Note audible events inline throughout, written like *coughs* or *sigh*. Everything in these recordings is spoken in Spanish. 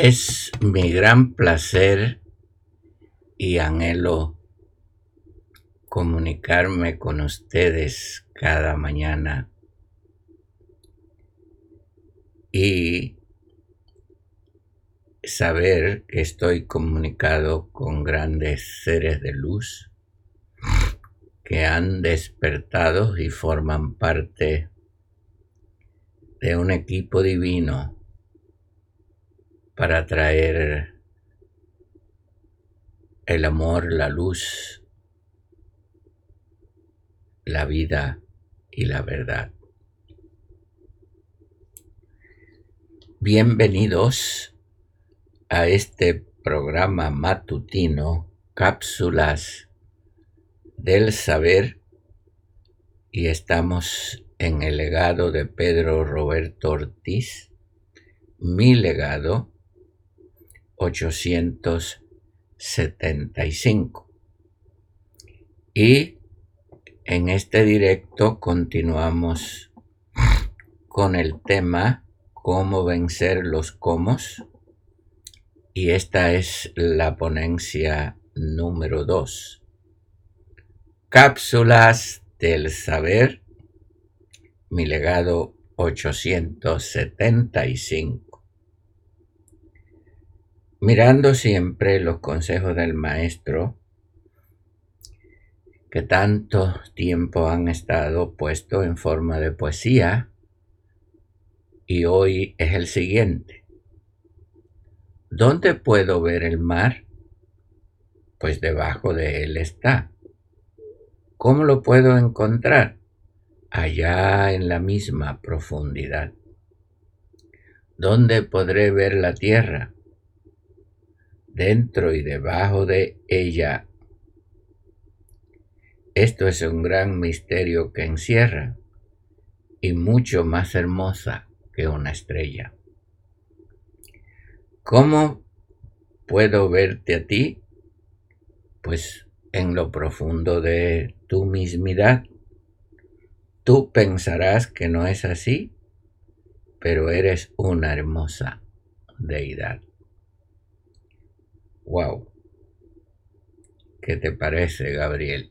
Es mi gran placer y anhelo comunicarme con ustedes cada mañana. Y saber que estoy comunicado con grandes seres de luz que han despertado y forman parte de un equipo divino para traer el amor, la luz, la vida y la verdad. Bienvenidos a este programa matutino, Cápsulas del Saber, y estamos en el legado de Pedro Roberto Ortiz, mi legado 875. Y en este directo continuamos con el tema cómo vencer los comos y esta es la ponencia número 2. Cápsulas del saber mi legado 875. Mirando siempre los consejos del maestro, que tanto tiempo han estado puestos en forma de poesía, y hoy es el siguiente. ¿Dónde puedo ver el mar? Pues debajo de él está. ¿Cómo lo puedo encontrar? allá en la misma profundidad. ¿Dónde podré ver la tierra? Dentro y debajo de ella. Esto es un gran misterio que encierra y mucho más hermosa que una estrella. ¿Cómo puedo verte a ti? Pues en lo profundo de tu mismidad Tú pensarás que no es así, pero eres una hermosa deidad. Wow. ¿Qué te parece, Gabriel?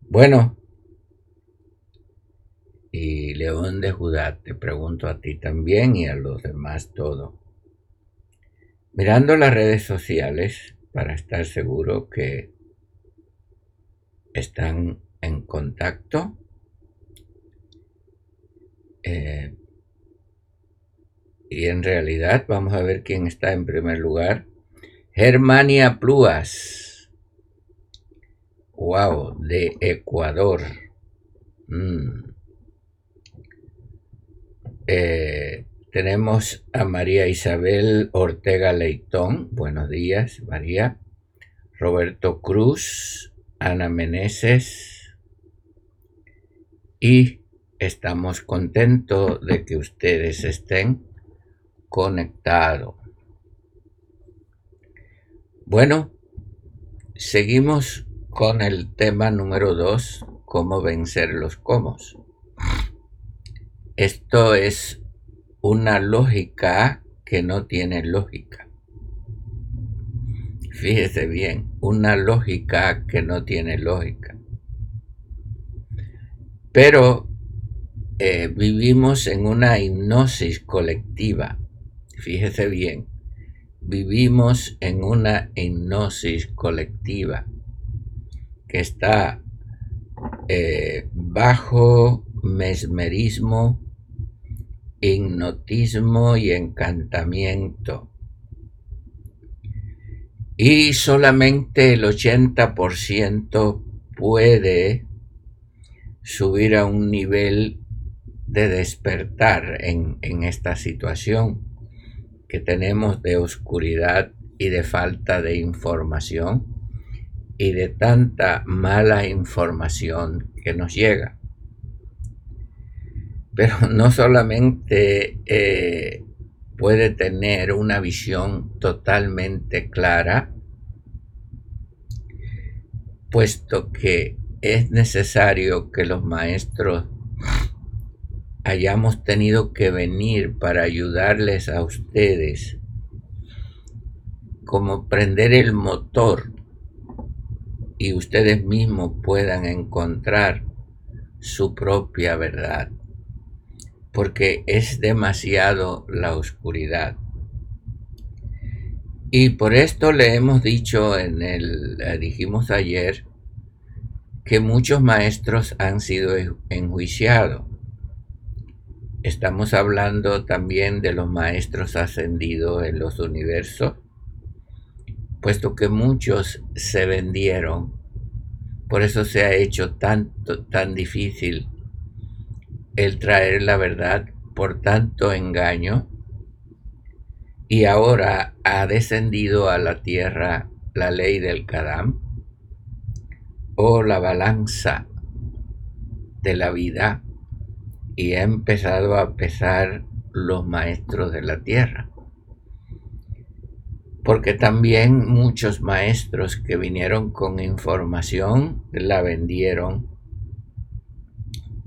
Bueno, y León de Judá, te pregunto a ti también y a los demás todo. Mirando las redes sociales para estar seguro que están en contacto. Eh, y en realidad vamos a ver quién está en primer lugar. Germania Pluas. Wow, de Ecuador. Mm. Eh, tenemos a María Isabel Ortega Leitón. Buenos días, María. Roberto Cruz, Ana Meneses, y estamos contentos de que ustedes estén conectados. Bueno, seguimos con el tema número 2, cómo vencer los comos. Esto es una lógica que no tiene lógica. Fíjese bien, una lógica que no tiene lógica. Pero eh, vivimos en una hipnosis colectiva. Fíjese bien, vivimos en una hipnosis colectiva que está eh, bajo mesmerismo, hipnotismo y encantamiento. Y solamente el 80% puede subir a un nivel de despertar en, esta situación que tenemos de oscuridad y de falta de información y de tanta mala información que nos llega. Pero *laughs* no solamente eh, puede tener una visión totalmente clara, puesto que es necesario que los maestros hayamos tenido que venir para ayudarles a ustedes, como prender el motor y ustedes mismos puedan encontrar su propia verdad, porque es demasiado la oscuridad. Y por esto le hemos dicho en el, dijimos ayer, que muchos maestros han sido enjuiciados. Estamos hablando también de los maestros ascendidos en los universos, puesto que muchos se vendieron. Por eso se ha hecho tanto, tan difícil el traer la verdad por tanto engaño. Y ahora ha descendido a la tierra la ley del Kadam o la balanza de la vida y ha empezado a pesar los maestros de la tierra. Porque también muchos maestros que vinieron con información la vendieron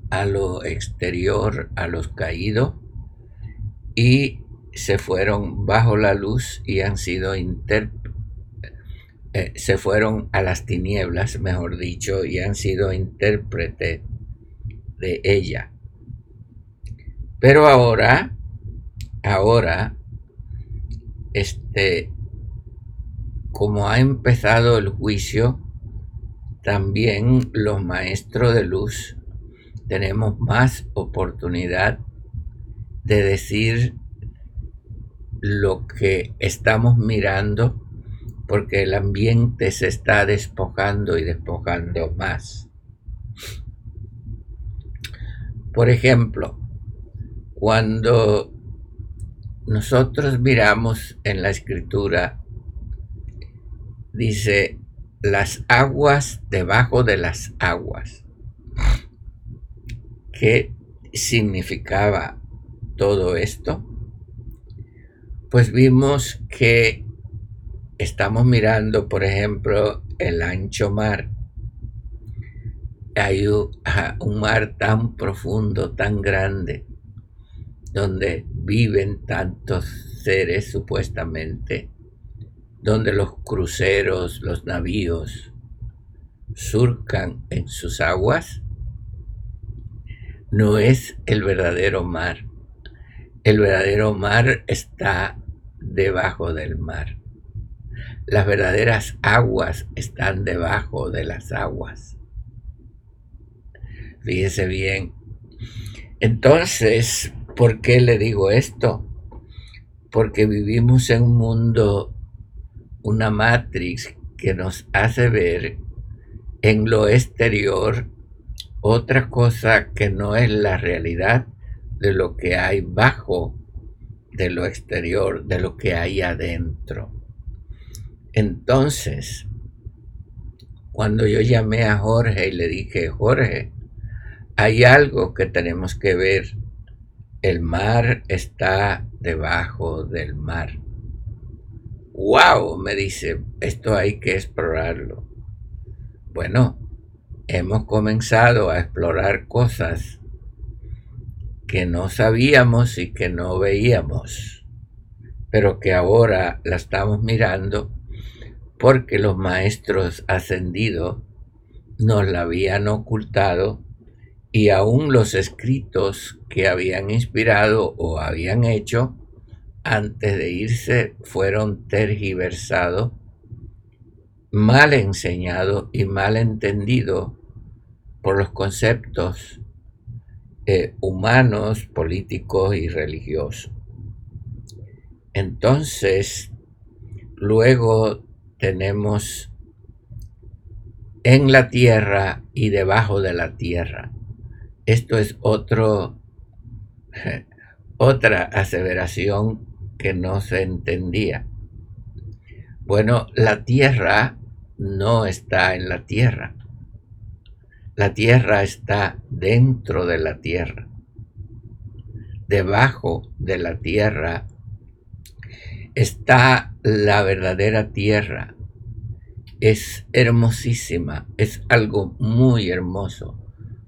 a lo exterior, a los caídos, y se fueron bajo la luz y han sido inter eh, se fueron a las tinieblas, mejor dicho, y han sido intérprete de ella. Pero ahora, ahora, este, como ha empezado el juicio, también los maestros de luz tenemos más oportunidad de decir lo que estamos mirando porque el ambiente se está despojando y despojando más. Por ejemplo, cuando nosotros miramos en la escritura, dice las aguas debajo de las aguas. ¿Qué significaba todo esto? pues vimos que estamos mirando, por ejemplo, el ancho mar. Hay un mar tan profundo, tan grande, donde viven tantos seres supuestamente, donde los cruceros, los navíos surcan en sus aguas, no es el verdadero mar. El verdadero mar está debajo del mar. Las verdaderas aguas están debajo de las aguas. Fíjese bien. Entonces, ¿por qué le digo esto? Porque vivimos en un mundo, una matrix que nos hace ver en lo exterior otra cosa que no es la realidad de lo que hay bajo de lo exterior, de lo que hay adentro. Entonces, cuando yo llamé a Jorge y le dije, Jorge, hay algo que tenemos que ver. El mar está debajo del mar. ¡Wow! Me dice, esto hay que explorarlo. Bueno, hemos comenzado a explorar cosas que no sabíamos y que no veíamos, pero que ahora la estamos mirando porque los maestros ascendidos nos la habían ocultado y aún los escritos que habían inspirado o habían hecho antes de irse fueron tergiversados, mal enseñados y mal entendidos por los conceptos eh, humanos, políticos y religiosos. Entonces, luego tenemos en la tierra y debajo de la tierra. Esto es *laughs* otra aseveración que no se entendía. Bueno, la tierra no está en la tierra. La tierra está dentro de la tierra. Debajo de la tierra está la verdadera tierra. Es hermosísima, es algo muy hermoso.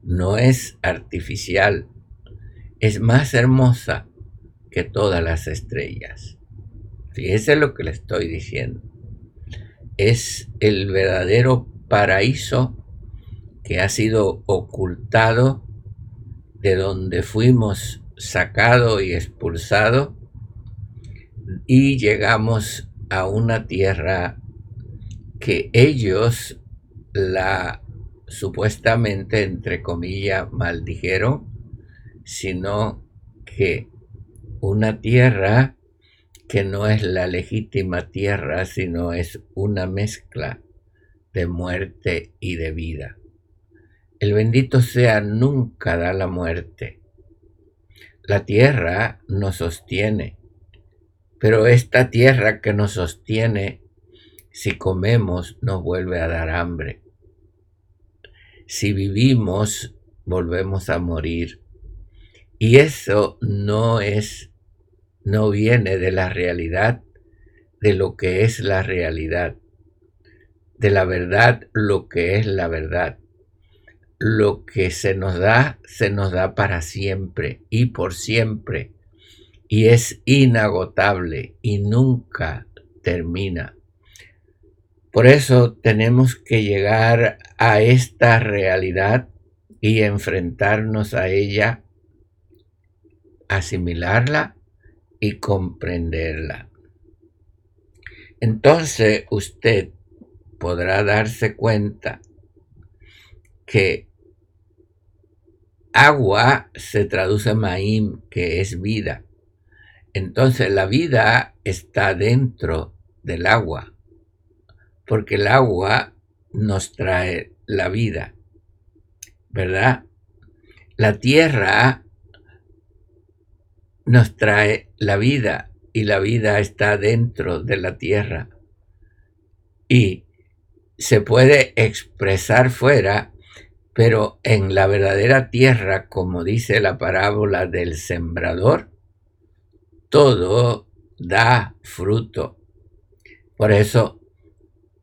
No es artificial, es más hermosa que todas las estrellas. Fíjese lo que le estoy diciendo. Es el verdadero paraíso que ha sido ocultado de donde fuimos sacado y expulsado y llegamos a una tierra que ellos la supuestamente, entre comillas, maldijeron, sino que una tierra que no es la legítima tierra, sino es una mezcla de muerte y de vida. El bendito sea nunca da la muerte. La tierra nos sostiene, pero esta tierra que nos sostiene, si comemos, nos vuelve a dar hambre. Si vivimos, volvemos a morir. Y eso no es, no viene de la realidad, de lo que es la realidad, de la verdad, lo que es la verdad. Lo que se nos da, se nos da para siempre y por siempre. Y es inagotable y nunca termina. Por eso tenemos que llegar a esta realidad y enfrentarnos a ella asimilarla y comprenderla. Entonces usted podrá darse cuenta que agua se traduce maim, que es vida. Entonces la vida está dentro del agua, porque el agua nos trae la vida, ¿verdad? La tierra nos trae la vida y la vida está dentro de la tierra y se puede expresar fuera, pero en la verdadera tierra, como dice la parábola del sembrador, todo da fruto. Por eso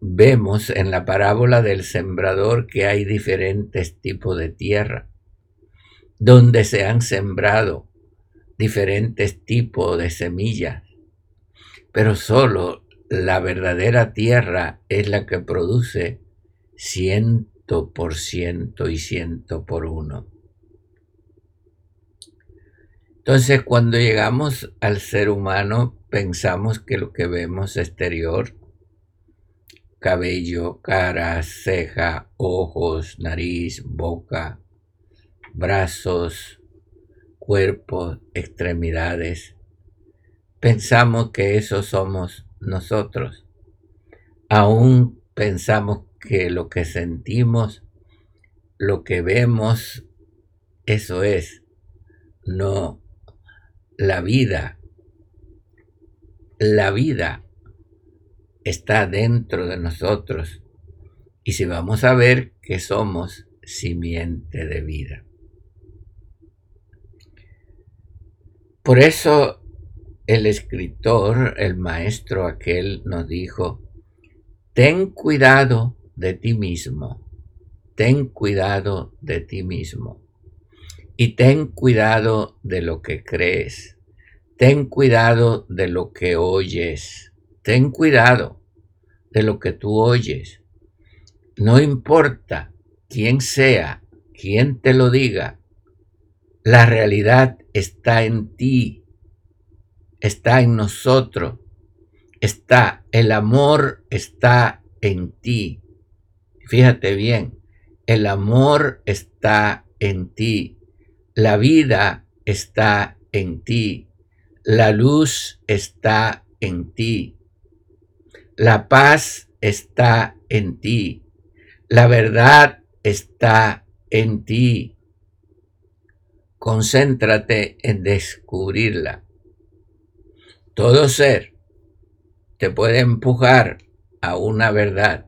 vemos en la parábola del sembrador que hay diferentes tipos de tierra, donde se han sembrado diferentes tipos de semillas, pero solo la verdadera tierra es la que produce ciento por ciento y ciento por uno. Entonces cuando llegamos al ser humano pensamos que lo que vemos exterior, cabello, cara, ceja, ojos, nariz, boca, brazos, cuerpo, extremidades. Pensamos que eso somos nosotros. Aún pensamos que lo que sentimos, lo que vemos, eso es. No, la vida, la vida está dentro de nosotros. Y si vamos a ver que somos simiente de vida. Por eso el escritor, el maestro aquel, nos dijo, ten cuidado de ti mismo, ten cuidado de ti mismo y ten cuidado de lo que crees, ten cuidado de lo que oyes, ten cuidado de lo que tú oyes. No importa quién sea, quién te lo diga, la realidad está en ti, está en nosotros, está, el amor está en ti. Fíjate bien, el amor está en ti, la vida está en ti, la luz está en ti, la paz está en ti, la verdad está en ti concéntrate en descubrirla. Todo ser te puede empujar a una verdad.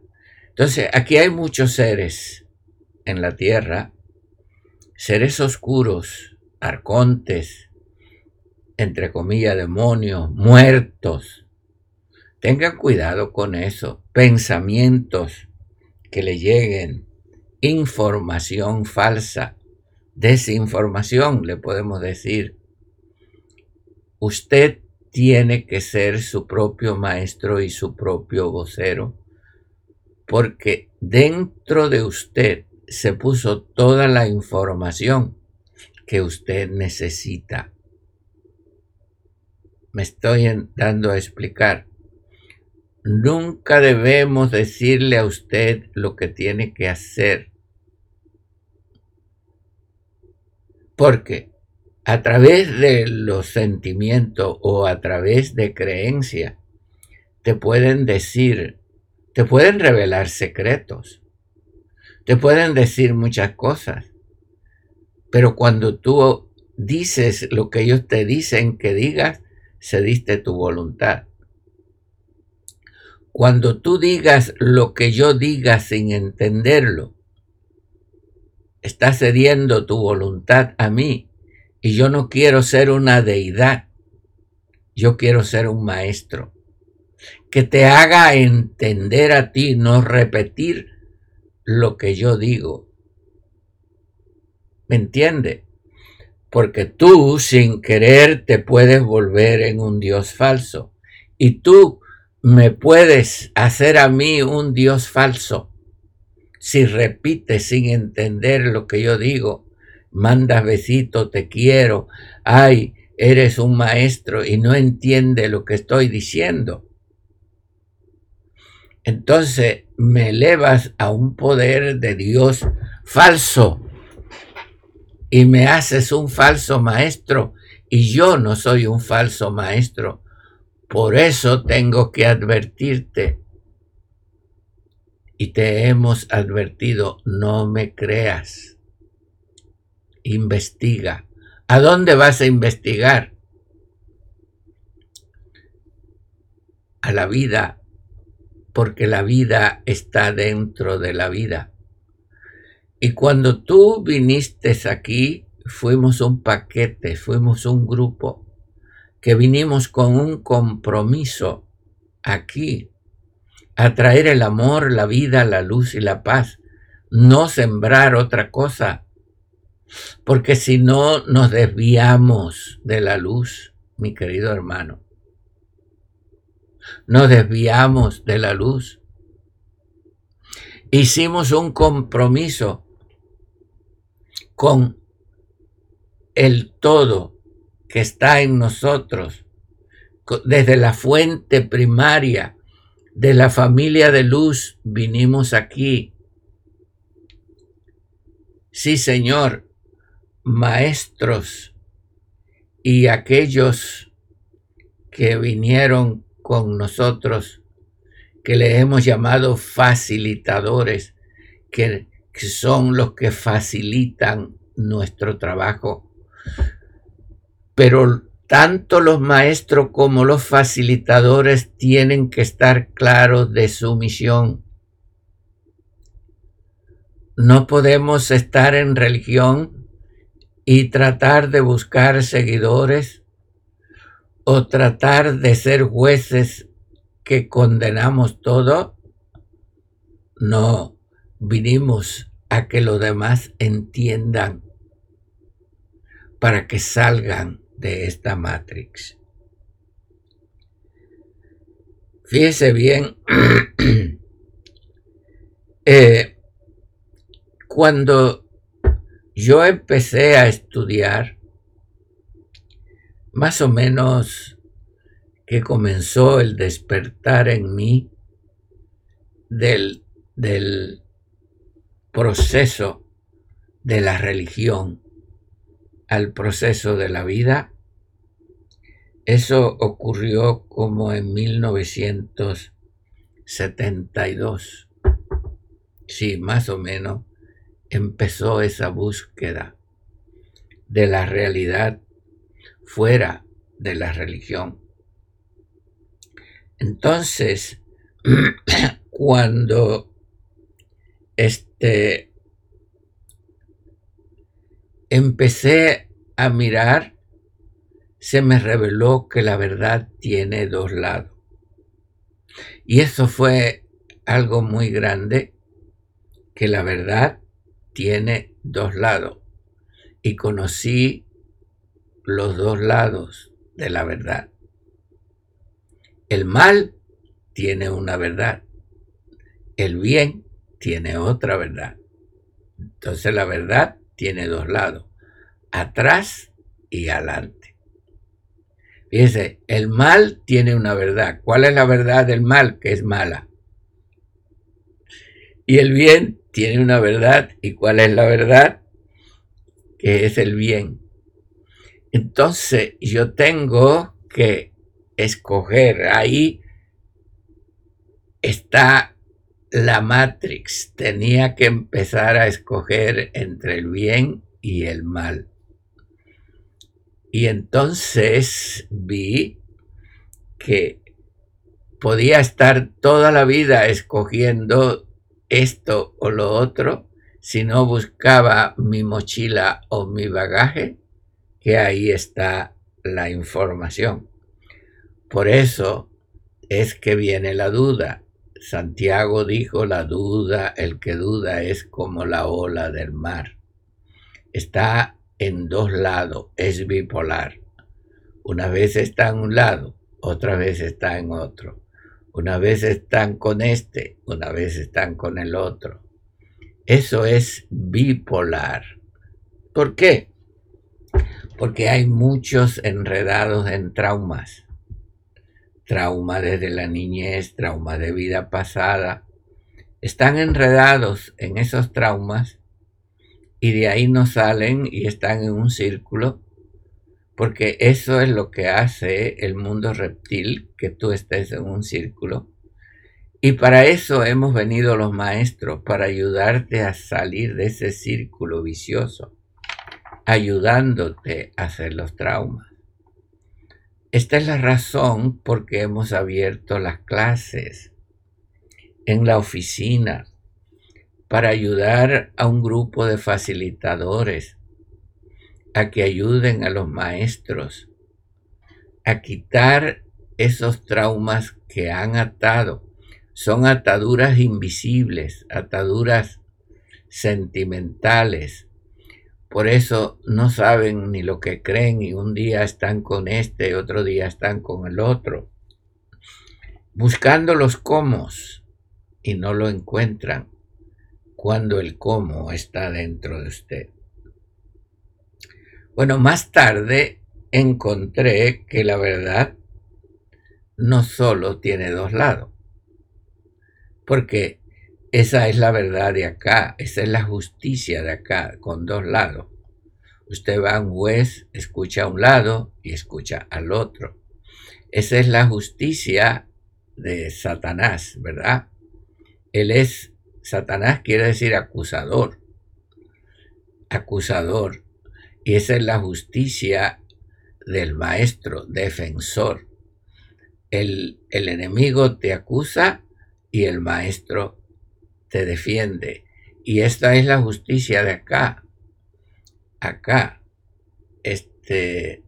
Entonces, aquí hay muchos seres en la tierra, seres oscuros, arcontes, entre comillas, demonios, muertos. Tengan cuidado con eso. Pensamientos que le lleguen, información falsa, desinformación, le podemos decir. Usted tiene que ser su propio maestro y su propio vocero, porque dentro de usted se puso toda la información que usted necesita. Me estoy dando a explicar. Nunca debemos decirle a usted lo que tiene que hacer. Porque a través de los sentimientos o a través de creencia, te pueden decir, te pueden revelar secretos, te pueden decir muchas cosas, pero cuando tú dices lo que ellos te dicen que digas, se diste tu voluntad. Cuando tú digas lo que yo diga sin entenderlo, estás cediendo tu voluntad a mí y yo no quiero ser una deidad, yo quiero ser un maestro que te haga entender a ti, no repetir lo que yo digo. ¿Me entiende? Porque tú sin querer te puedes volver en un Dios falso y tú me puedes hacer a mí un Dios falso si repites sin entender lo que yo digo. Mandas besito, te quiero, ay, eres un maestro y no entiende lo que estoy diciendo. Entonces me elevas a un poder de Dios falso y me haces un falso maestro y yo no soy un falso maestro. Por eso tengo que advertirte. Y te hemos advertido, no me creas. Investiga. ¿A dónde vas a investigar? A la vida, porque la vida está dentro de la vida. Y cuando tú viniste aquí, fuimos un paquete, fuimos un grupo que vinimos con un compromiso aquí, a traer el amor, la vida, la luz y la paz, no sembrar otra cosa, porque si no nos desviamos de la luz, mi querido hermano, nos desviamos de la luz. Hicimos un compromiso con el todo que está en nosotros, desde la fuente primaria de la familia de luz, vinimos aquí. Sí, Señor, maestros y aquellos que vinieron con nosotros, que le hemos llamado facilitadores, que, son los que facilitan nuestro trabajo pero tanto los maestros como los facilitadores tienen que estar claros de su misión. No podemos estar en religión y tratar de buscar seguidores o tratar de ser jueces que condenamos todo. No, vinimos a que los demás entiendan para que salgan de esta Matrix. Fíjese bien, *clears throat* eh, cuando yo empecé a estudiar, más o menos que comenzó el despertar en mí del, del proceso de la religión al proceso de la vida. Eso ocurrió como en 1972. Sí, más o menos empezó esa búsqueda de la realidad fuera de la religión. Entonces, *clears throat* cuando este empecé a mirar, se me reveló que la verdad tiene dos lados. Y eso fue algo muy grande, que la verdad tiene dos lados. y conocí los dos lados de la verdad. El mal tiene una verdad, el bien tiene otra verdad. Entonces la verdad tiene dos lados, atrás y adelante. Fíjese, el mal tiene una verdad. ¿Cuál es la verdad del mal? Que es mala. Y el bien tiene una verdad. ¿Y cuál es la verdad? Que es el bien. Entonces yo tengo que escoger. Ahí está la Matrix. Tenía que empezar a escoger entre el bien y el mal. Y entonces vi que podía estar toda la vida escogiendo esto o lo otro si no buscaba mi mochila o mi bagaje, que ahí está la información. Por eso es que viene la duda. Santiago dijo, la duda, el que duda es como la ola del mar. Está en dos lados, es bipolar. Una vez está en un lado, otra vez está en otro. Una vez están con este, una vez están con el otro. Eso es bipolar. ¿Por qué? Porque hay muchos enredados en traumas. Trauma desde la niñez, trauma de vida pasada. Están enredados en esos traumas y de ahí no salen y están en un círculo, porque eso es lo que hace el mundo reptil, que tú estés en un círculo. Y para eso hemos venido los maestros, para ayudarte a salir de ese círculo vicioso, ayudándote a hacer los traumas. Esta es la razón por qué hemos abierto las clases en la oficina, para ayudar a un grupo de facilitadores a que ayuden a los maestros a quitar esos traumas que han atado. Son ataduras invisibles, ataduras sentimentales. Por eso no saben ni lo que creen y un día están con este, otro día están con el otro. Buscando los cómo y no lo encuentran cuando el cómo está dentro de usted. Bueno, más tarde encontré que la verdad no solo tiene dos lados, porque esa es la verdad de acá, esa es la justicia de acá, con dos lados. Usted va a un juez, escucha a un lado y escucha al otro. Esa es la justicia de Satanás, ¿verdad? Él es Satanás quiere decir acusador, acusador. Y esa es la justicia del maestro, defensor. El, el enemigo te acusa y el maestro defiende. Y esta es la justicia de acá. Acá. Este,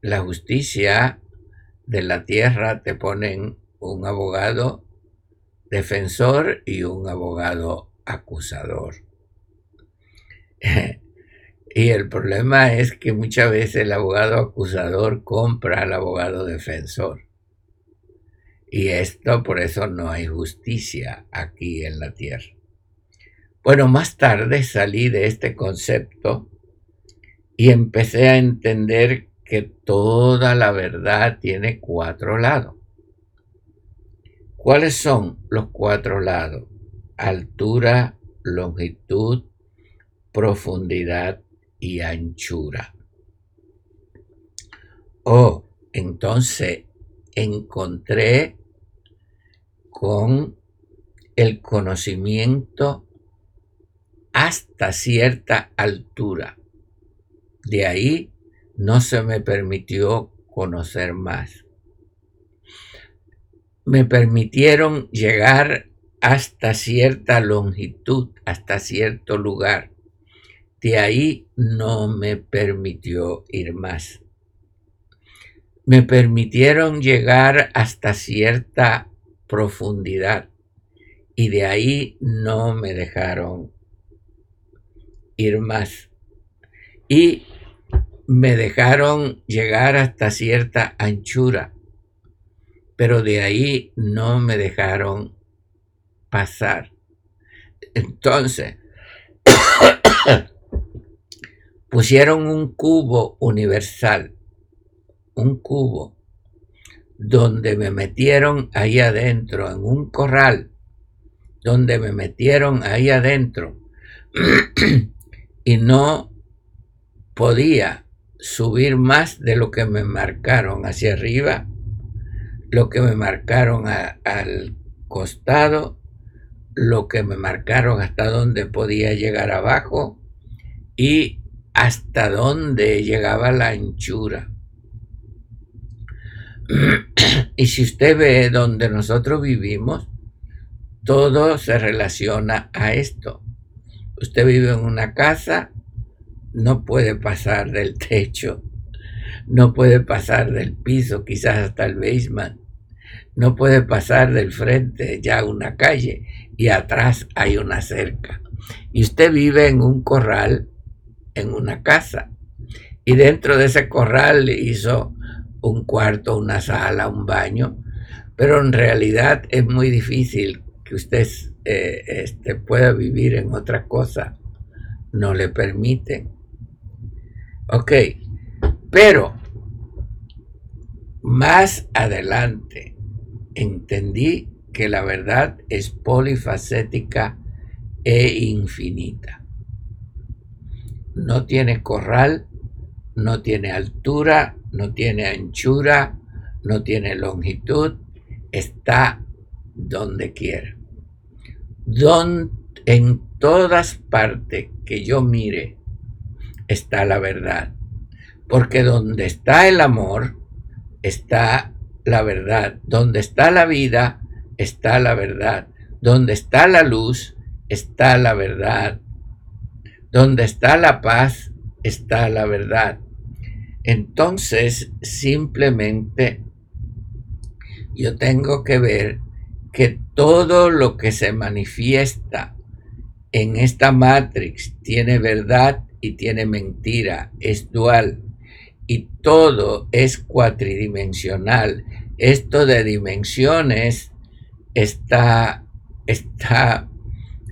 la justicia de la tierra te ponen un abogado defensor y un abogado acusador. *laughs* y el problema es que muchas veces el abogado acusador compra al abogado defensor. Y esto por eso no hay justicia aquí en la tierra. Bueno, más tarde salí de este concepto y empecé a entender que toda la verdad tiene cuatro lados. ¿Cuáles son los cuatro lados? Altura, longitud, profundidad y anchura. Oh, entonces encontré con el conocimiento hasta cierta altura. De ahí no se me permitió conocer más me permitieron llegar hasta cierta longitud, hasta cierto lugar. De ahí no me permitió ir más. Me permitieron llegar hasta cierta profundidad y de ahí no me dejaron ir más. y me dejaron llegar hasta cierta anchura, pero de ahí no me dejaron pasar. Entonces, *coughs* pusieron un cubo universal, un cubo, donde me metieron ahí adentro, en un corral, donde me metieron ahí adentro, *clears throat* y no podía subir más de lo que me marcaron hacia arriba, lo que me marcaron al costado, lo que me marcaron hasta donde podía llegar abajo y hasta dónde llegaba la anchura. *clears throat* y si usted ve donde nosotros vivimos, todo se relaciona a esto. Usted vive en una casa, no puede pasar del *laughs* techo, no puede pasar del piso, quizás hasta el basement, no puede pasar del frente ya una calle y atrás hay una cerca. Y usted vive en un corral en una casa. Y dentro de ese corral hizo un cuarto, una sala, un baño. Pero en realidad es muy difícil que usted eh, este, pueda vivir en otra cosa. No le permiten. Ok, pero más adelante entendí que la verdad es polifacética e infinita no tiene corral, no tiene altura, no tiene anchura, no tiene longitud, está donde quiera. en todas partes que yo mire está la verdad. Porque donde está el amor, está la verdad. Donde está la vida, está la verdad. Donde está la luz, está la verdad. Donde está la paz, está la verdad. Entonces, simplemente yo tengo que ver que todo lo que se manifiesta en esta matrix tiene verdad y tiene mentira, es dual y todo es cuatridimensional. Esto de dimensiones está, está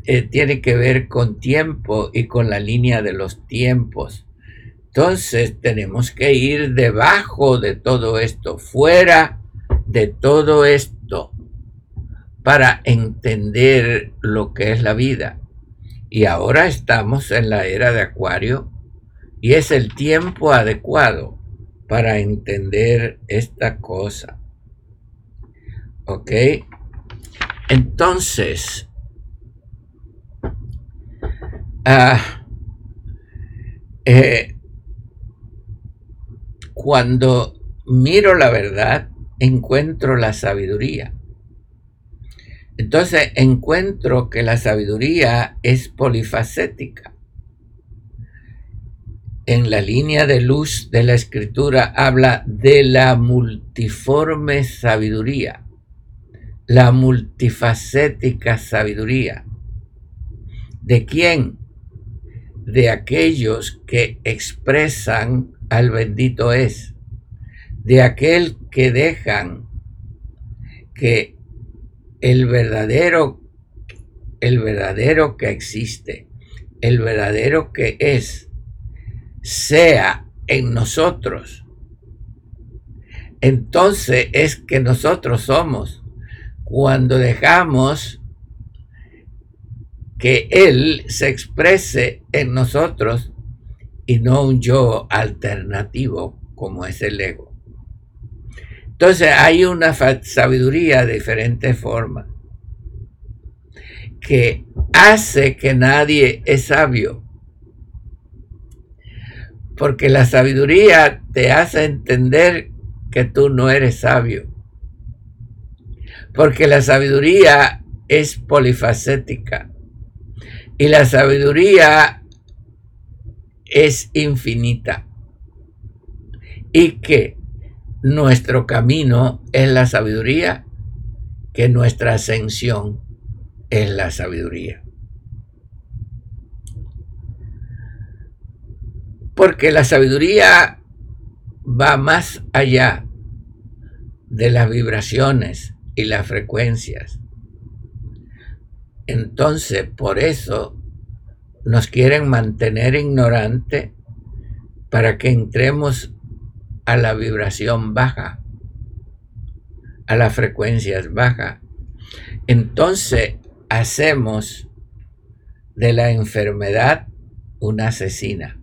eh, tiene que ver con tiempo y con la línea de los tiempos. Entonces tenemos que ir debajo de todo esto, fuera de todo esto, para entender lo que es la vida. Y ahora estamos en la era de Acuario y es el tiempo adecuado para entender esta cosa. ¿Ok? Entonces, Ah, eh, cuando miro la verdad, encuentro la sabiduría. Entonces encuentro que la sabiduría es polifacética. En la línea de luz de la escritura habla de la multiforme sabiduría, la multifacética sabiduría. ¿De quién? de aquellos que expresan al bendito es, de aquel que dejan que el verdadero, el verdadero que existe, el verdadero que es, sea en nosotros. Entonces es que nosotros somos cuando dejamos que Él se exprese en nosotros y no un yo alternativo como es el ego. Entonces hay una sabiduría de diferente forma que hace que nadie es sabio. Porque la sabiduría te hace entender que tú no eres sabio. Porque la sabiduría es polifacética. Y la sabiduría es infinita. Y que nuestro camino es la sabiduría, que nuestra ascensión es la sabiduría. Porque la sabiduría va más allá de las vibraciones y las frecuencias. Entonces, por eso nos quieren mantener ignorante para que entremos a la vibración baja, a las frecuencias bajas. Entonces hacemos de la enfermedad una asesina,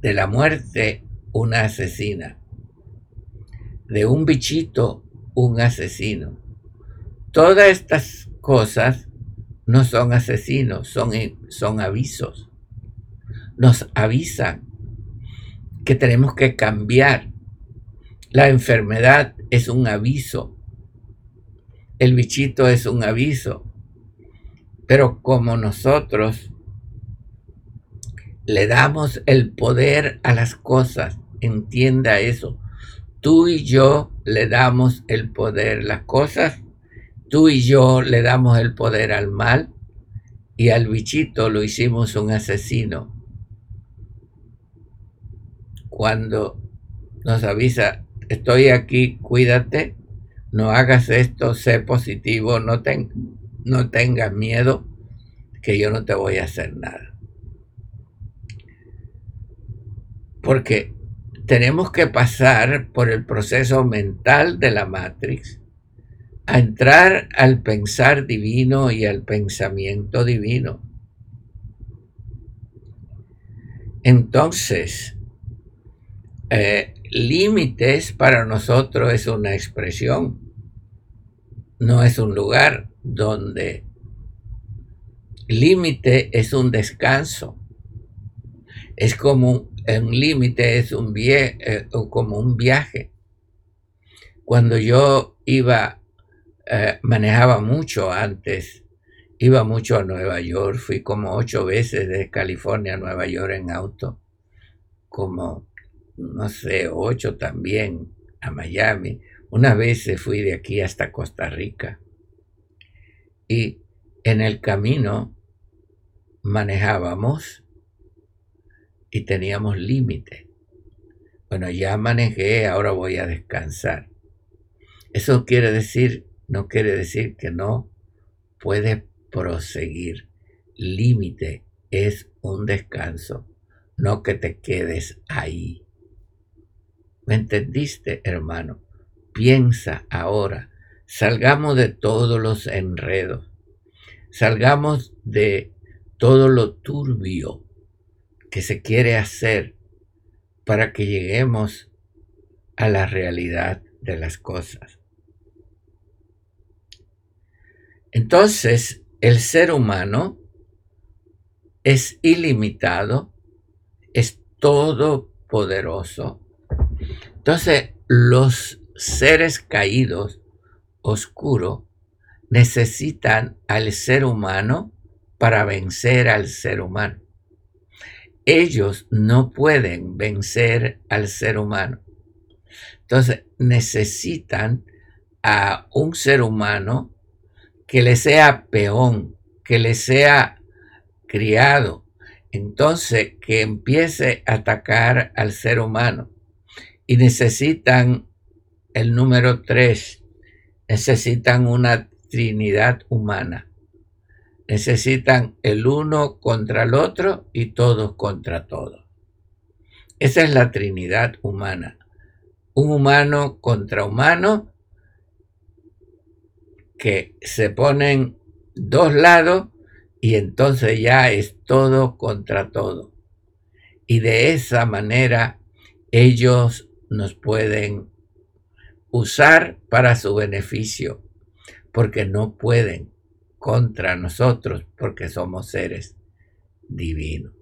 de la muerte una asesina, de un bichito un asesino. Todas estas cosas no son asesinos, son, son avisos. Nos avisan que tenemos que cambiar. La enfermedad es un aviso. El bichito es un aviso. Pero como nosotros le damos el poder a las cosas, entienda eso. Tú y yo le damos el poder a las cosas Tú y yo le damos el poder al mal y al bichito lo hicimos un asesino. Cuando nos avisa, estoy aquí, cuídate, no hagas esto, sé positivo, no, no tengas miedo, que yo no te voy a hacer nada. Porque tenemos que pasar por el proceso mental de la Matrix a entrar al pensar divino y al pensamiento divino. Entonces, eh, límites para nosotros es una expresión, no es un lugar donde límite es un descanso. Es como un límite, es un eh, como un viaje. Cuando yo iba eh, manejaba mucho antes, iba mucho a Nueva York, fui como ocho veces de California a Nueva York en auto, como, no sé, ocho también a Miami. Una vez fui de aquí hasta Costa Rica y en el camino manejábamos y teníamos límite. Bueno, ya manejé, ahora voy a descansar. Eso quiere decir no quiere decir que no puede proseguir. Límite es un descanso, no que te quedes ahí. ¿Me entendiste, hermano? Piensa ahora, salgamos de todos los enredos, salgamos de todo lo turbio que se quiere hacer para que lleguemos a la realidad de las cosas. Entonces, el ser humano es ilimitado, es todopoderoso. Entonces, los seres caídos, oscuros, necesitan al ser humano para vencer al ser humano. Ellos no pueden vencer al ser humano. Entonces necesitan a un ser humano que le sea peón, que le sea criado, entonces que empiece a atacar al ser humano. Y necesitan el número tres, necesitan una trinidad humana. Necesitan el uno contra el otro y todos contra todos. Esa es la trinidad humana. Un humano contra humano que se ponen dos lados y entonces ya es todo contra todo. Y de esa manera ellos nos pueden usar para su beneficio, porque no pueden contra nosotros, porque somos seres divinos.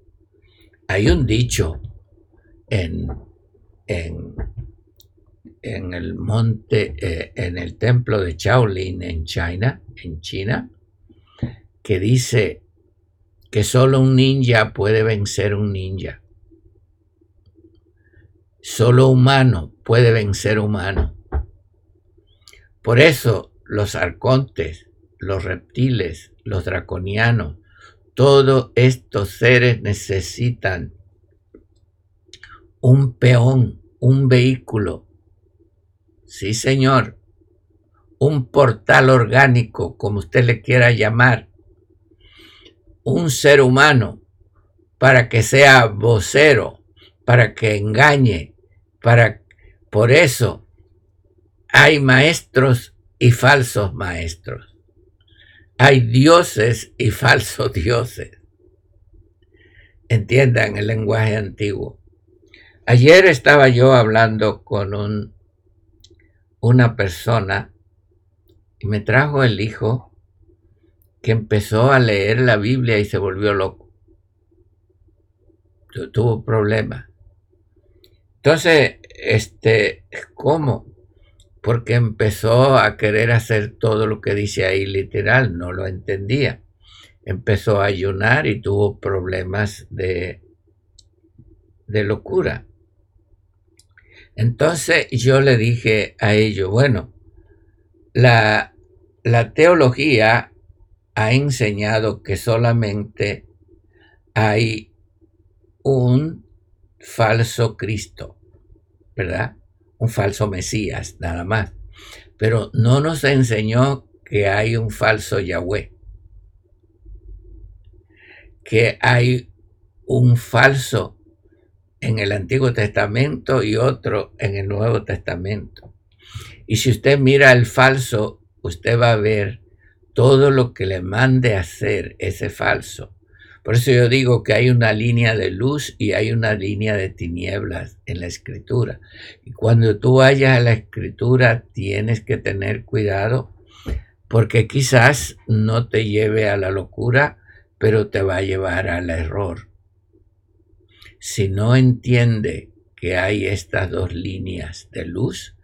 Hay un dicho en, en en el monte, eh, en el templo de Shaolin en China, en China, que dice que solo un ninja puede vencer un ninja. Solo humano puede vencer humano. Por eso los arcontes, los reptiles, los draconianos, Todos estos seres necesitan un peón, un vehículo. Sí, señor. Un portal orgánico, como usted le quiera llamar. Un ser humano para que sea vocero, para que engañe, para por eso hay maestros y falsos maestros. Hay dioses y *laughs* falsos dioses. Entiendan el lenguaje antiguo. Ayer estaba yo hablando con un, una persona y me trajo el hijo que empezó a leer la Biblia y se volvió loco. Tuvo problemas. Entonces, este, ¿cómo? Porque empezó a querer hacer todo lo que dice ahí literal, no lo entendía. Empezó a ayunar y tuvo problemas de, de locura. Entonces yo le dije a ellos, bueno, la, la teología ha enseñado que solamente hay un falso Cristo, ¿verdad? Un falso Mesías, nada más. Pero no nos enseñó que hay un falso Yahweh, que hay un falso en el Antiguo Testamento y otro en el Nuevo Testamento. Y si usted mira el falso, usted va a ver todo lo que le mande hacer ese falso. Por eso yo digo que hay una línea de luz y hay una línea de tinieblas en la escritura. Y cuando tú vayas a la escritura tienes que tener cuidado porque quizás no te lleve a la locura, pero te va a llevar al error si no entiende que hay estas dos líneas de luz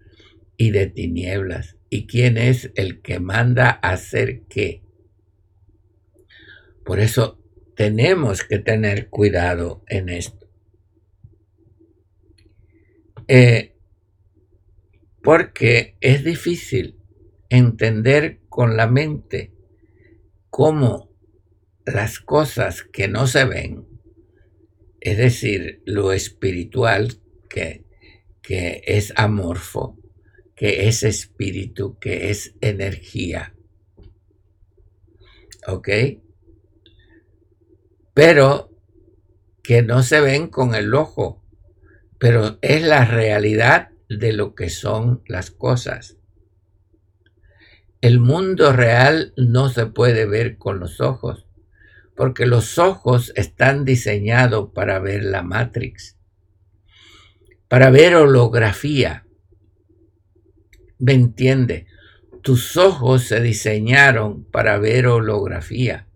y de tinieblas y quién es el que manda hacer qué. Por eso tenemos que tener cuidado en esto. Eh, porque es difícil entender con la mente cómo las cosas que no se ven es decir, lo espiritual que, que es amorfo, que es espíritu, que es energía. ¿Ok? Pero que no se ven con el ojo, pero es la realidad de lo que son las cosas. El mundo real no se puede ver con los ojos, porque los ojos están diseñados para ver la Matrix, para ver holografía. ¿Me entiende? Tus ojos se diseñaron para ver holografía,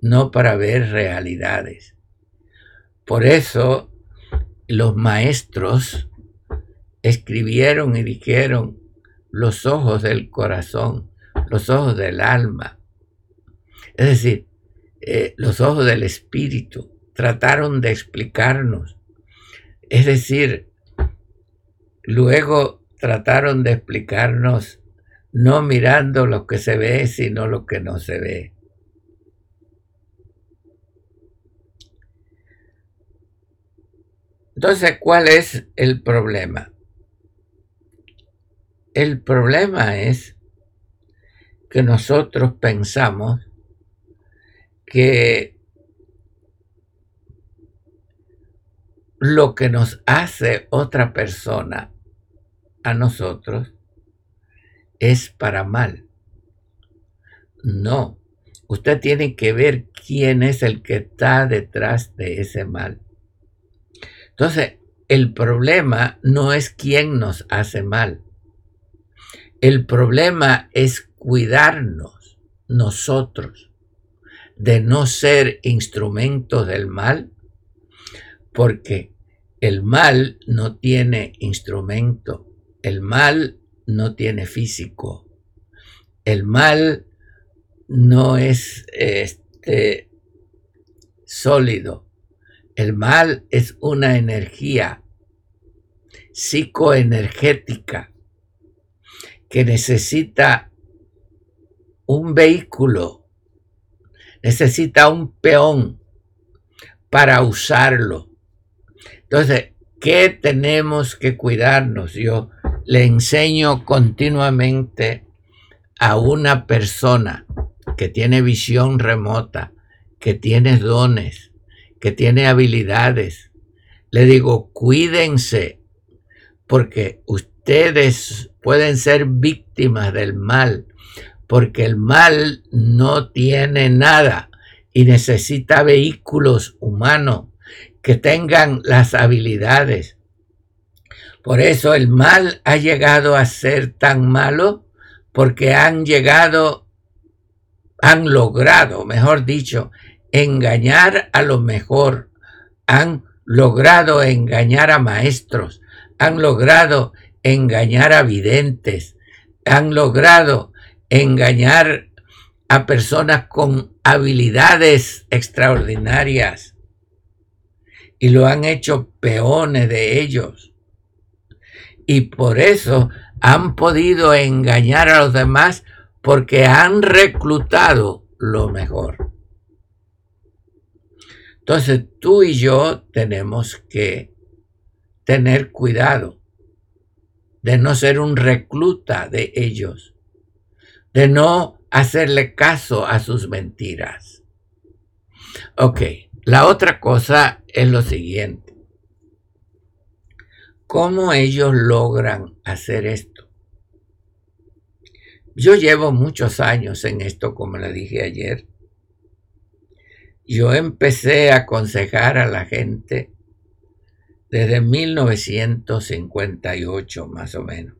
no para ver realidades. Por eso los maestros escribieron y dijeron los ojos del corazón, los ojos del alma. Es decir, eh, los ojos del Espíritu, trataron de explicarnos. Es decir, luego trataron de explicarnos no mirando lo que se ve, sino lo que no se ve. Entonces, ¿cuál es el problema? El problema es que nosotros pensamos que lo que nos hace otra persona a nosotros es para mal. No, usted tiene que ver quién es el que está detrás de ese mal. Entonces, el problema no es quién nos hace mal. El problema es cuidarnos nosotros de no ser instrumentos del mal, porque el mal no tiene instrumento, el mal no tiene físico, el mal no es este, sólido, el mal es una energía psicoenergética que necesita un vehículo necesita un peón para usarlo. Entonces, ¿qué tenemos que cuidarnos? Yo le enseño continuamente a una persona que tiene visión remota, que tiene dones, que tiene habilidades. Le digo, cuídense, porque ustedes pueden ser víctimas del mal, porque el mal no tiene nada y necesita vehículos humanos que tengan las habilidades. Por eso el mal ha llegado a ser tan malo porque han llegado, han logrado, mejor dicho, engañar a lo mejor, han logrado engañar a maestros, han logrado engañar a videntes, han logrado engañar a personas con habilidades extraordinarias y lo han hecho peones de ellos. Y por eso han podido engañar a los demás porque han reclutado lo mejor. Entonces tú y yo tenemos que tener cuidado de no ser un recluta de ellos, de no hacerle caso a sus mentiras. Ok, la otra cosa es lo siguiente. ¿Cómo ellos logran hacer esto? Yo llevo muchos años en esto, como le dije ayer. Yo empecé a aconsejar a la gente desde 1958 más o menos.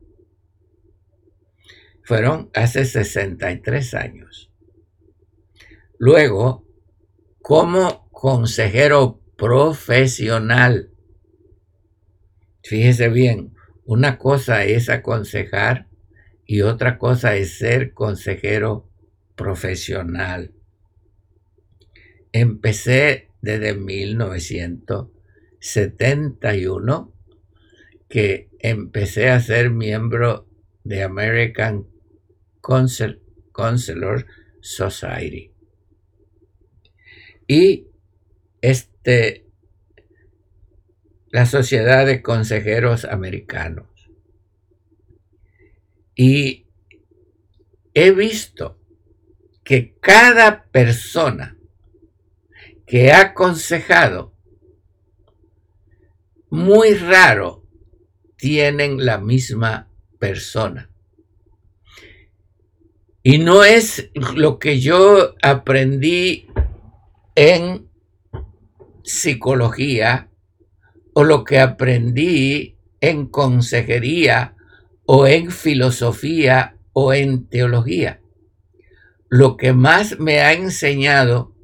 Fueron hace 63 años. Luego, como consejero profesional, fíjese bien, una cosa es aconsejar y otra cosa es ser consejero profesional. Empecé desde 1971 que empecé a ser miembro de American Counselor Society. Y este, la Sociedad de Consejeros Americanos. Y he visto que cada persona que ha aconsejado, muy raro tienen la misma persona. Y no es lo que yo aprendí en psicología o lo que aprendí en consejería o en filosofía o en teología. Lo que más me ha enseñado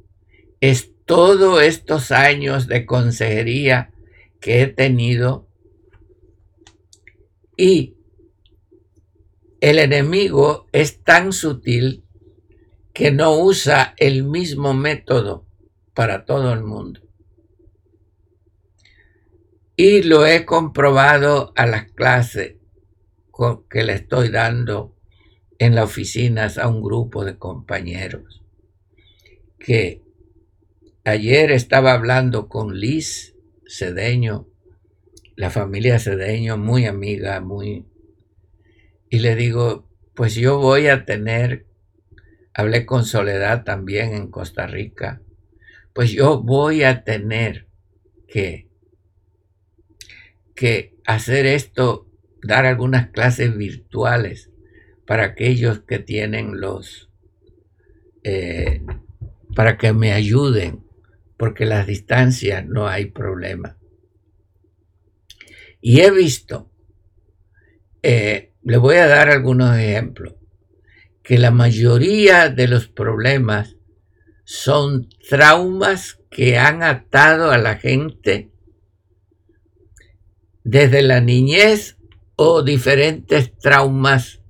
es todos estos años de consejería que he tenido y el enemigo es tan sutil que no usa el mismo método para todo el mundo. Y lo he comprobado a las clases que le estoy dando en las oficinas a un grupo de compañeros. Que ayer estaba hablando con Liz Cedeño, la familia Cedeño, muy amiga, muy y le digo, pues yo voy a tener, hablé con Soledad también en Costa Rica, pues yo voy a tener que, que hacer esto, dar algunas clases virtuales para aquellos que tienen los, eh, para que me ayuden, porque las distancias no hay problema. Y he visto eh, le voy a dar algunos ejemplos. Que la mayoría de los problemas son traumas que han atado a la gente desde la niñez o diferentes traumas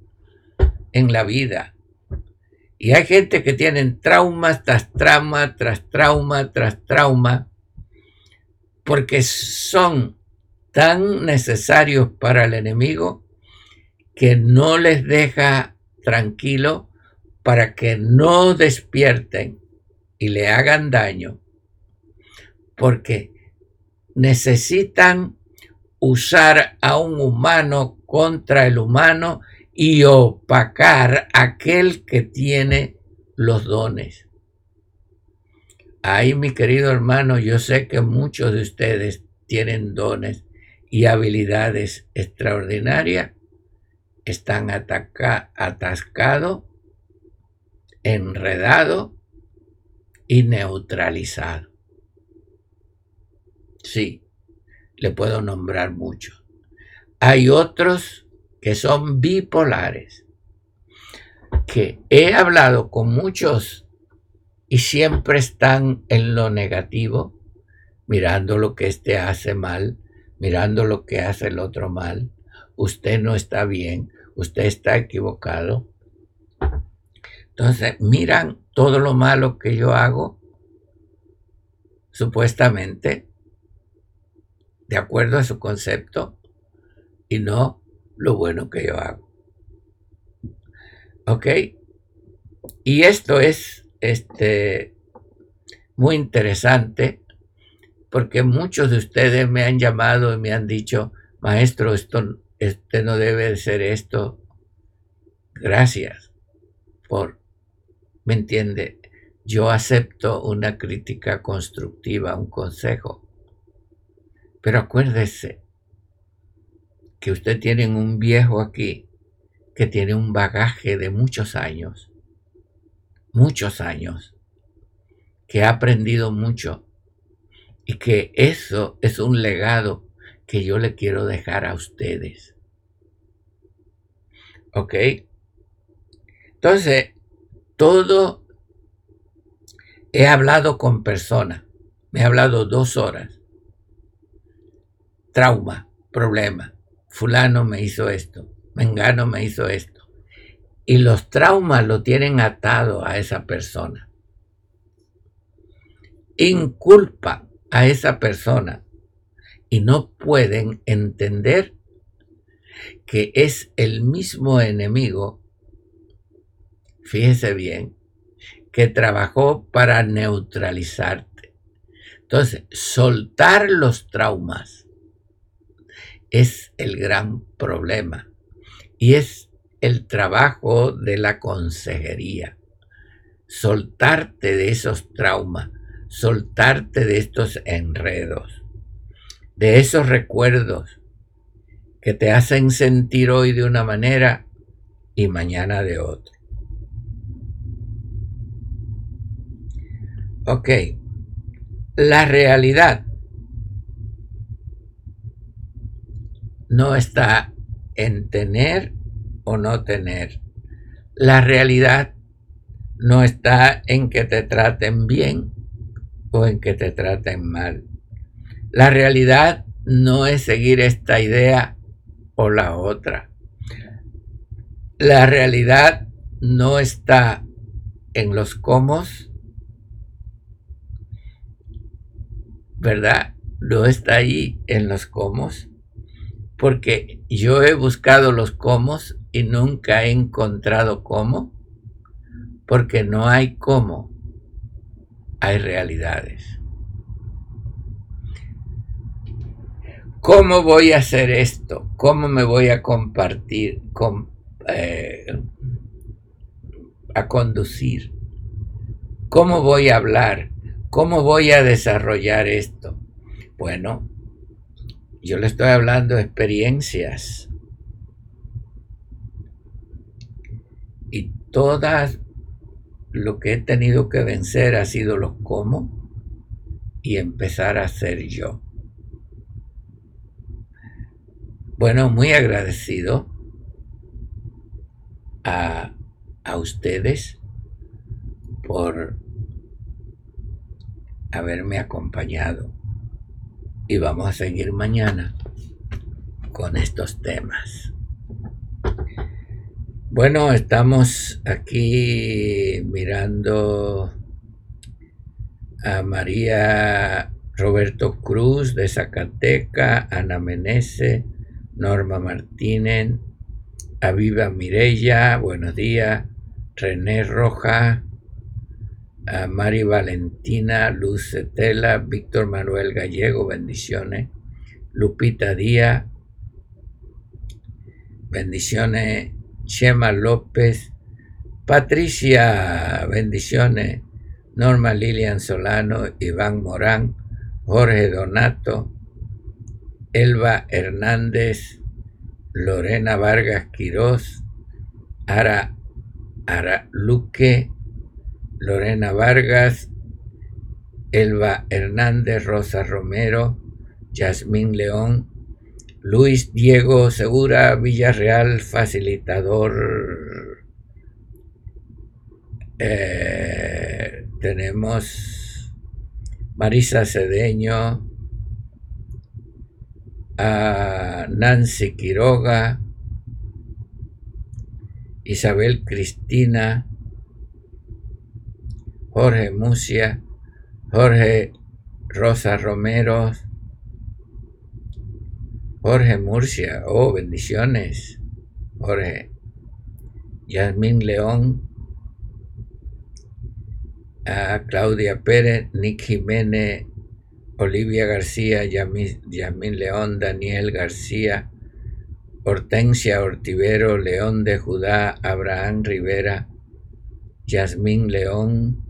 en la vida. Y hay gente que tienen traumas tras trauma, tras trauma, tras trauma, porque son tan necesarios para el enemigo que no les deja tranquilo para que no despierten y le hagan daño porque necesitan usar a un humano contra el humano y opacar aquel que tiene los dones. Ahí, mi querido hermano, yo sé que muchos de ustedes tienen dones y habilidades extraordinarias, están atascados, enredados y neutralizados. Sí, le puedo nombrar muchos. Hay otros que son bipolares, que he hablado con muchos y siempre están en lo negativo, mirando lo que éste hace mal, mirando lo que hace el otro mal. Usted no está bien, usted está equivocado. Entonces, miran todo lo malo que yo hago, supuestamente, de acuerdo a su concepto, y no lo bueno que yo hago. ¿Ok? Y esto es este, muy interesante porque muchos de ustedes me han llamado y me han dicho, maestro, esto este no debe de ser esto. Gracias por, ¿me entiende? Yo acepto una crítica constructiva, un consejo. Pero acuérdese que usted tiene un viejo aquí que tiene un bagaje de muchos años, muchos años, que ha aprendido mucho y que eso es un legado que yo le quiero dejar a ustedes. ¿Ok? Entonces, todo he hablado con personas, me he hablado dos horas. Trauma, problema. Fulano me hizo esto, Mengano me hizo esto. Y los traumas lo tienen atado a esa persona. Inculpa a esa persona y no pueden entender que es el mismo enemigo, fíjese bien, que trabajó para neutralizarte. Entonces, soltar los traumas es el gran problema y es el trabajo de la consejería. Soltarte de esos traumas soltarte de estos enredos, de esos recuerdos que te hacen sentir hoy de una manera y mañana de otra. Ok, la realidad no está en tener o no tener. La realidad no está en que te traten bien o en que te traten mal. La realidad no es seguir esta idea o la otra. La realidad no está en los cómo, ¿verdad? No está ahí en los cómo, porque yo he buscado los cómo y nunca he encontrado cómo, porque no hay cómo hay realidades. ¿Cómo voy a hacer esto? ¿Cómo me voy a compartir, eh, a conducir? ¿Cómo voy a hablar? ¿Cómo voy a desarrollar esto? Bueno, yo le estoy hablando de experiencias. Y todas lo que he tenido que vencer ha sido los cómo y empezar a ser yo. Bueno, muy agradecido a, a ustedes por haberme acompañado y vamos a seguir mañana con estos temas. Bueno, estamos aquí mirando a María Roberto Cruz de Zacateca, Ana Menese, Norma Martínez, Aviva Mirella, buenos días, René Roja, Mari Valentina, Luz Cetela, Víctor Manuel Gallego, bendiciones. Lupita Díaz, bendiciones. Chema López, Patricia, bendiciones. Norma Lilian Solano, Iván Morán, Jorge Donato, Elba Hernández, Lorena Vargas Quirós, Ara, Ara Luque, Lorena Vargas, Elba Hernández, Rosa Romero, Yasmín León, Luis Diego Segura Villarreal, facilitador. Eh, tenemos Marisa Cedeño, a Nancy Quiroga, Isabel Cristina, Jorge Mucia, Jorge Rosa Romero, Jorge Murcia, oh bendiciones, Jorge, Yasmín León, a Claudia Pérez, Nick Jiménez, Olivia García, Yamín León, Daniel García, Hortensia Ortivero, León de Judá, Abraham Rivera, Yasmín León,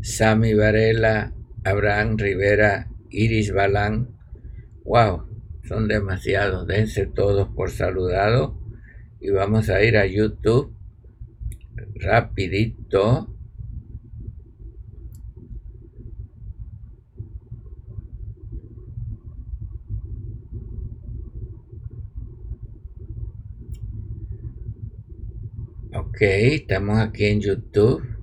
Sami Varela, Abraham Rivera, Iris Balán. ¡Wow! Son demasiados. Dense todos por saludado. Y vamos a ir a YouTube rapidito Ok, estamos aquí en YouTube.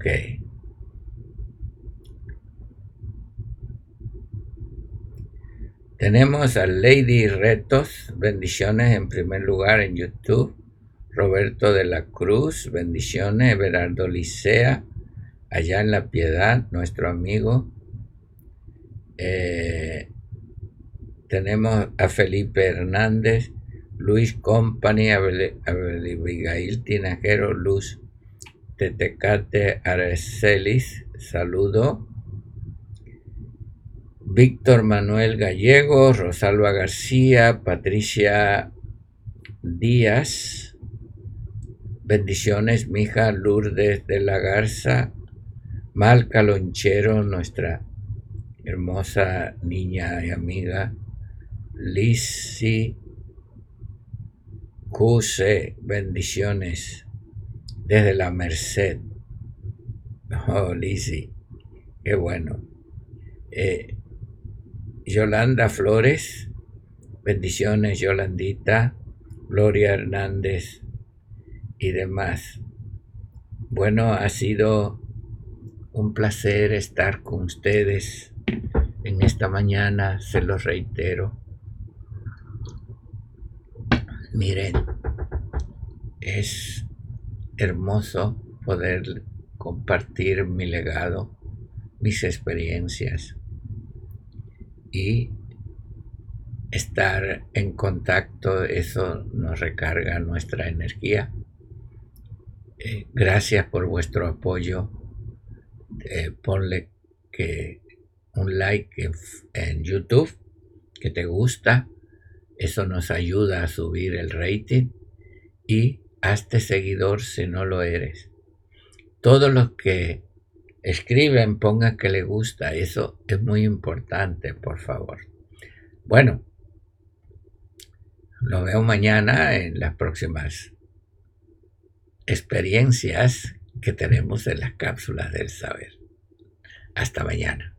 Ok. Tenemos a Lady Retos, bendiciones en primer lugar en YouTube. Roberto de la Cruz, bendiciones. Everardo Licea, allá en La Piedad, nuestro amigo. Eh, tenemos a Felipe Hernández, Luis Company, Abigail Tinajero, Luz Tetecate Arecelis, saludo. Víctor Manuel Gallego, Rosalba García, Patricia Díaz, bendiciones, mija Lourdes de la Garza, Malca Lonchero, nuestra hermosa niña y amiga, Lisi Cuse, bendiciones desde la Merced. Oh, Lizzy, qué bueno. Eh, Yolanda Flores, bendiciones Yolandita, Gloria Hernández y demás. Bueno, ha sido un placer estar con ustedes en esta mañana, se los reitero. Miren, es hermoso poder compartir mi legado, mis experiencias y estar en contacto, eso nos recarga nuestra energía. Eh, gracias por vuestro apoyo. Eh, ponle un like en YouTube que te gusta. Eso nos ayuda a subir el rating y hazte seguidor si no lo eres. Todos los que escriben pongan que le gusta, eso es muy importante, por favor. Bueno, lo veo mañana en las próximas experiencias que tenemos en las cápsulas del saber. Hasta mañana.